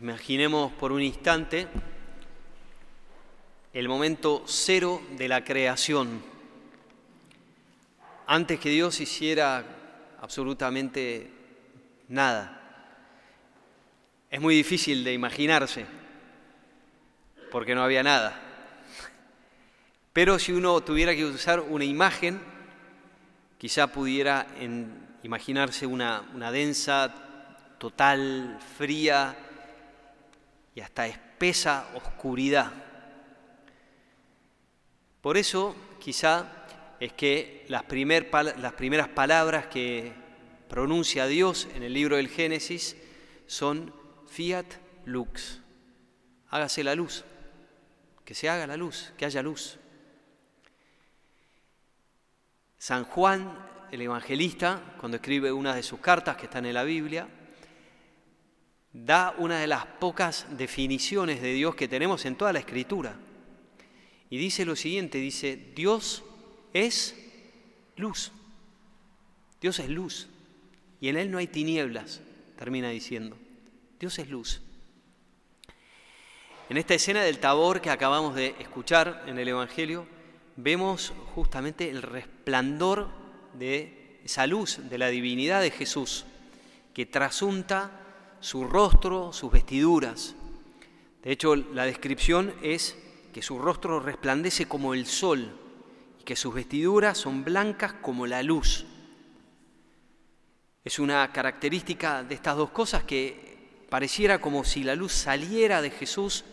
Imaginemos por un instante el momento cero de la creación, antes que Dios hiciera absolutamente nada. Es muy difícil de imaginarse, porque no había nada. Pero si uno tuviera que usar una imagen, quizá pudiera imaginarse una, densa, total, fría, y hasta espesa oscuridad. Por eso, quizá, es que las, primeras palabras que pronuncia Dios en el libro del Génesis son fiat lux. Hágase la luz, que se haga la luz, que haya luz. San Juan, el evangelista, cuando escribe una de sus cartas que están en la Biblia, da una de las pocas definiciones de Dios que tenemos en toda la escritura. Y dice lo siguiente, dice, Dios es luz. Dios es luz. Y en Él no hay tinieblas, termina diciendo. Dios es luz. En esta escena del tabor que acabamos de escuchar en el Evangelio, vemos justamente el resplandor de esa luz, de la divinidad de Jesús, que trasunta su rostro, sus vestiduras. De hecho, la descripción es que su rostro resplandece como el sol y que sus vestiduras son blancas como la luz. Es una característica de estas dos cosas que pareciera como si la luz saliera de Jesús,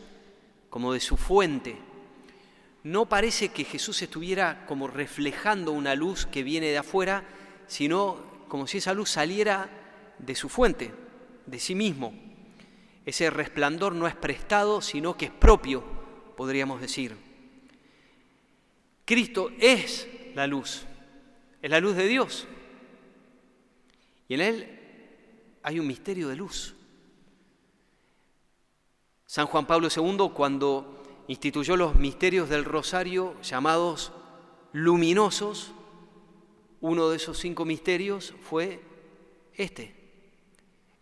como de su fuente. No parece que Jesús estuviera como reflejando una luz que viene de afuera, sino como si esa luz saliera de su fuente, de sí mismo. Ese resplandor no es prestado, sino que es propio, podríamos decir. Cristo es la luz, es la luz de Dios. Y en Él hay un misterio de luz. San Juan Pablo II, cuando instituyó los misterios del rosario llamados luminosos, uno de esos cinco misterios fue este,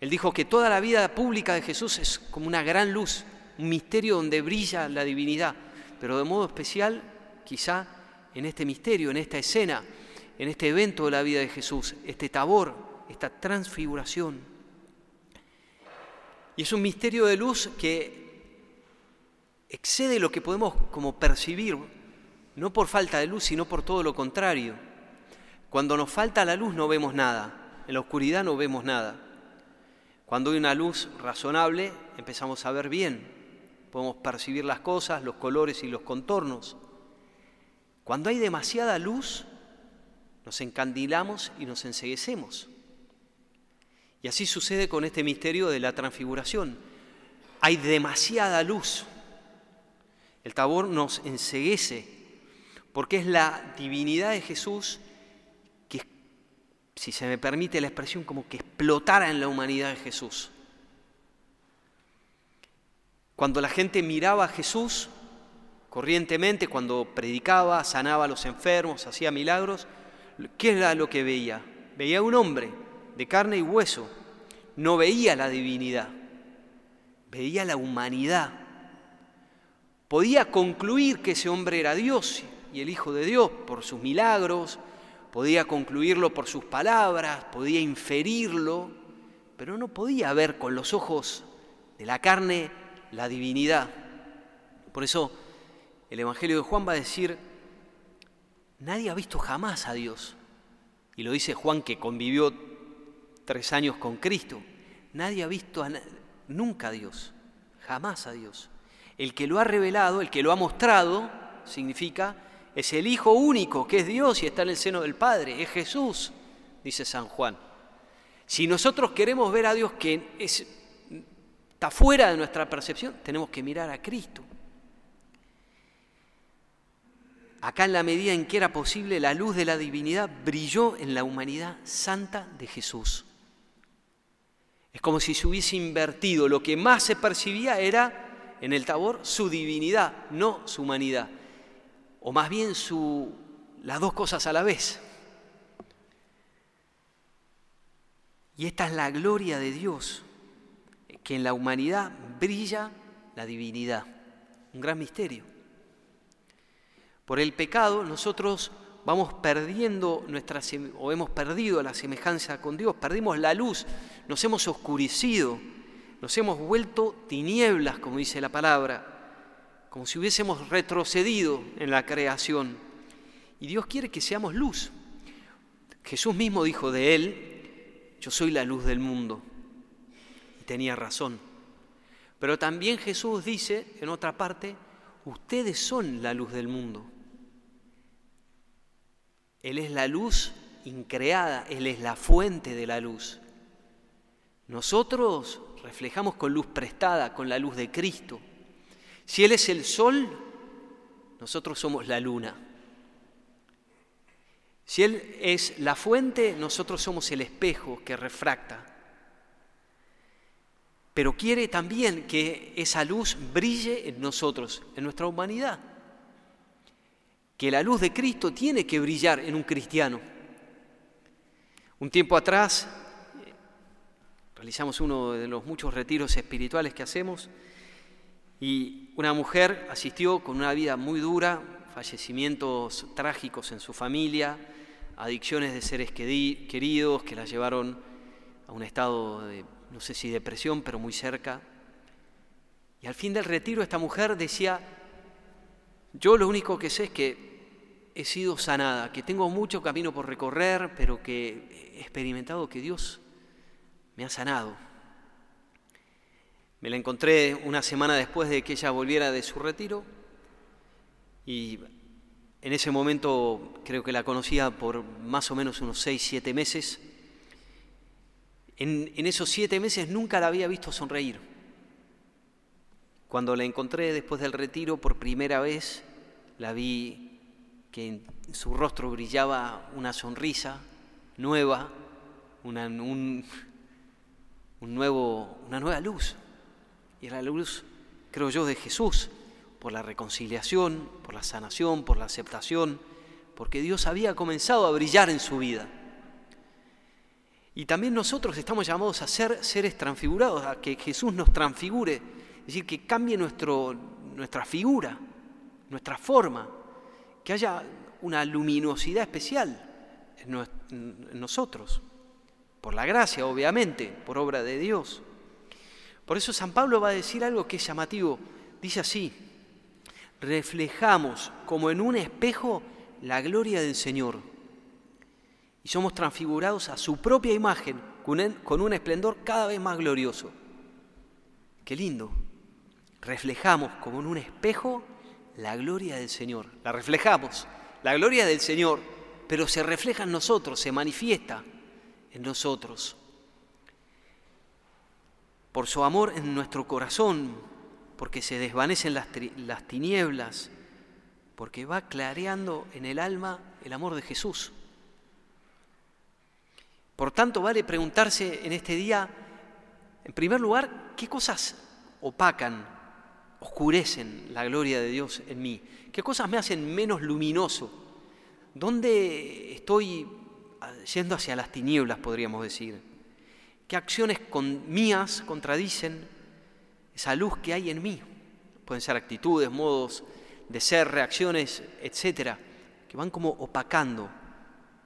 él dijo que toda la vida pública de Jesús es como una gran luz, un misterio donde brilla la divinidad, pero de modo especial quizá en este misterio, en esta escena, en este evento de la vida de Jesús, este tabor, esta transfiguración. Y es un misterio de luz que excede lo que podemos como percibir, no por falta de luz, sino por todo lo contrario. Cuando nos falta la luz no vemos nada, en la oscuridad no vemos nada. Cuando hay una luz razonable, empezamos a ver bien, podemos percibir las cosas, los colores y los contornos. Cuando hay demasiada luz, nos encandilamos y nos enseguecemos. Y así sucede con este misterio de la transfiguración. Hay demasiada luz. El tabor nos enseguece porque es la divinidad de Jesús si se me permite la expresión, como que explotara en la humanidad de Jesús. Cuando la gente miraba a Jesús corrientemente, cuando predicaba, sanaba a los enfermos, hacía milagros, ¿qué era lo que veía? Veía un hombre de carne y hueso, no veía la divinidad, veía la humanidad. Podía concluir que ese hombre era Dios y el Hijo de Dios por sus milagros, podía concluirlo por sus palabras, podía inferirlo, pero no podía ver con los ojos de la carne la divinidad. Por eso el Evangelio de Juan va a decir, nadie ha visto jamás a Dios. Y lo dice Juan que convivió tres años con Cristo. Nadie ha visto nunca a Dios, jamás a Dios. El que lo ha revelado, el que lo ha mostrado, significa es el Hijo único, que es Dios y está en el seno del Padre, es Jesús, dice San Juan. Si nosotros queremos ver a Dios que está fuera de nuestra percepción, tenemos que mirar a Cristo. Acá en la medida en que era posible, la luz de la divinidad brilló en la humanidad santa de Jesús. Es como si se hubiese invertido. Lo que más se percibía era en el tabor su divinidad, no su humanidad o más bien su, las dos cosas a la vez. Y esta es la gloria de Dios, que en la humanidad brilla la divinidad. Un gran misterio. Por el pecado nosotros vamos perdiendo nuestra, o hemos perdido la semejanza con Dios, perdimos la luz, nos hemos oscurecido, nos hemos vuelto tinieblas, como dice la palabra, como si hubiésemos retrocedido en la creación. Y Dios quiere que seamos luz. Jesús mismo dijo de él, yo soy la luz del mundo. Y tenía razón. Pero también Jesús dice, en otra parte, ustedes son la luz del mundo. Él es la luz increada, Él es la fuente de la luz. Nosotros reflejamos con luz prestada, con la luz de Cristo. Si Él es el sol, nosotros somos la luna. Si Él es la fuente, nosotros somos el espejo que refracta. Pero quiere también que esa luz brille en nosotros, en nuestra humanidad que la luz de Cristo tiene que brillar en un cristiano. Un tiempo atrás realizamos uno de los muchos retiros espirituales que hacemos y una mujer asistió con una vida muy dura, fallecimientos trágicos en su familia, adicciones de seres queridos que la llevaron a un estado de, no sé si depresión, pero muy cerca. Y al fin del retiro esta mujer decía, yo lo único que sé es que he sido sanada, que tengo mucho camino por recorrer, pero que he experimentado que Dios me ha sanado. Me la encontré una semana después de que ella volviera de su retiro y en ese momento creo que la conocía por más o menos unos seis, siete meses. En, esos siete meses nunca la había visto sonreír. Cuando la encontré después del retiro por primera vez, la vi que en su rostro brillaba una sonrisa nueva, un, nuevo, una nueva luz. Y la luz, creo yo, de Jesús, por la reconciliación, por la sanación, por la aceptación, porque Dios había comenzado a brillar en su vida. Y también nosotros estamos llamados a ser seres transfigurados, a que Jesús nos transfigure, es decir, que cambie nuestro, nuestra figura, nuestra forma, que haya una luminosidad especial en, nosotros, por la gracia, obviamente, por obra de Dios. Por eso San Pablo va a decir algo que es llamativo. Dice así, reflejamos como en un espejo la gloria del Señor y somos transfigurados a su propia imagen con un esplendor cada vez más glorioso. Qué lindo. Reflejamos como en un espejo la gloria del Señor. La reflejamos, la gloria del Señor, pero se refleja en nosotros, se manifiesta en nosotros. Por su amor en nuestro corazón, porque se desvanecen las, las tinieblas, porque va clareando en el alma el amor de Jesús. Por tanto, vale preguntarse en este día, en primer lugar, ¿qué cosas opacan oscurecen la gloria de Dios en mí? ¿Qué cosas me hacen menos luminoso? ¿Dónde estoy yendo hacia las tinieblas, podríamos decir? ¿Qué acciones mías contradicen esa luz que hay en mí? Pueden ser actitudes, modos de ser, reacciones, etcétera, que van como opacando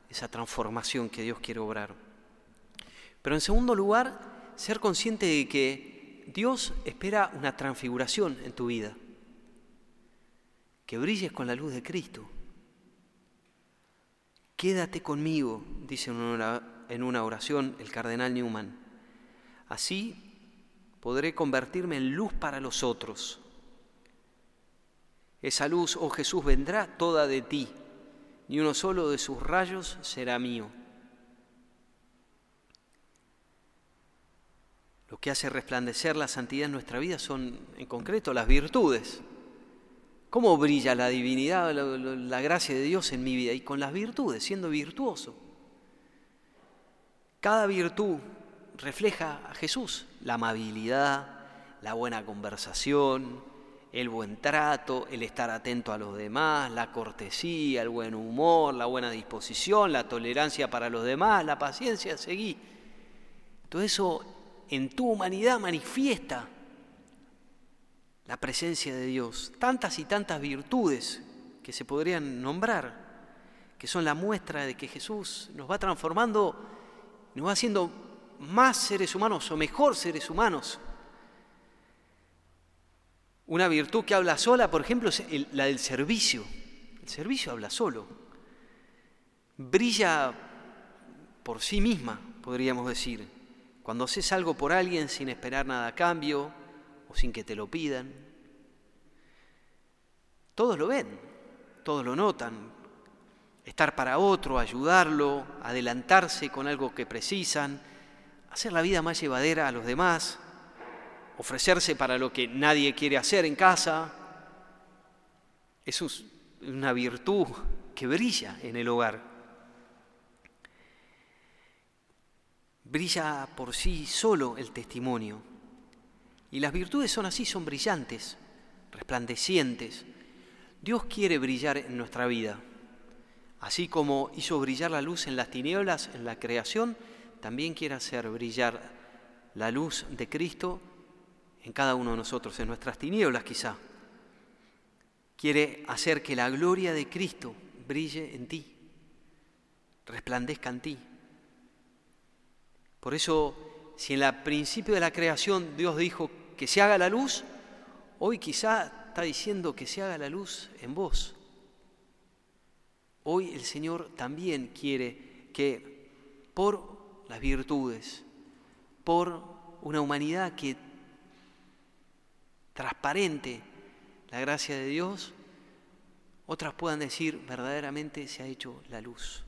esa transformación que Dios quiere obrar. Pero en segundo lugar, ser consciente de que Dios espera una transfiguración en tu vida, que brilles con la luz de Cristo. Quédate conmigo, dice en una oración el cardenal Newman. Así podré convertirme en luz para los otros. Esa luz, oh Jesús, vendrá toda de ti, ni uno solo de sus rayos será mío. Lo que hace resplandecer la santidad en nuestra vida son, en concreto, las virtudes. ¿Cómo brilla la divinidad, la, gracia de Dios en mi vida? Y con las virtudes, siendo virtuoso. Cada virtud refleja a Jesús, la amabilidad, la buena conversación, el buen trato, el estar atento a los demás, la cortesía, el buen humor, la buena disposición, la tolerancia para los demás, la paciencia, seguí. Todo eso en tu humanidad manifiesta la presencia de Dios, tantas y tantas virtudes que se podrían nombrar, que son la muestra de que Jesús nos va transformando, nos va haciendo más seres humanos o mejor seres humanos. Una virtud que habla sola, por ejemplo, es la del servicio. El servicio habla solo. Brilla por sí misma, podríamos decir. Cuando haces algo por alguien sin esperar nada a cambio o sin que te lo pidan. Todos lo ven, todos lo notan. Estar para otro, ayudarlo, adelantarse con algo que precisan, hacer la vida más llevadera a los demás, ofrecerse para lo que nadie quiere hacer en casa. Es una virtud que brilla en el hogar. Brilla por sí solo el testimonio. Y las virtudes son así, son brillantes, resplandecientes. Dios quiere brillar en nuestra vida. Así como hizo brillar la luz en las tinieblas, en la creación, también quiere hacer brillar la luz de Cristo en cada uno de nosotros, en nuestras tinieblas quizá. Quiere hacer que la gloria de Cristo brille en ti, resplandezca en ti. Por eso, si en el principio de la creación Dios dijo que se haga la luz, hoy quizá está diciendo que se haga la luz en vos. Hoy el Señor también quiere que por las virtudes, por una humanidad que transparente la gracia de Dios, otras puedan decir verdaderamente se ha hecho la luz.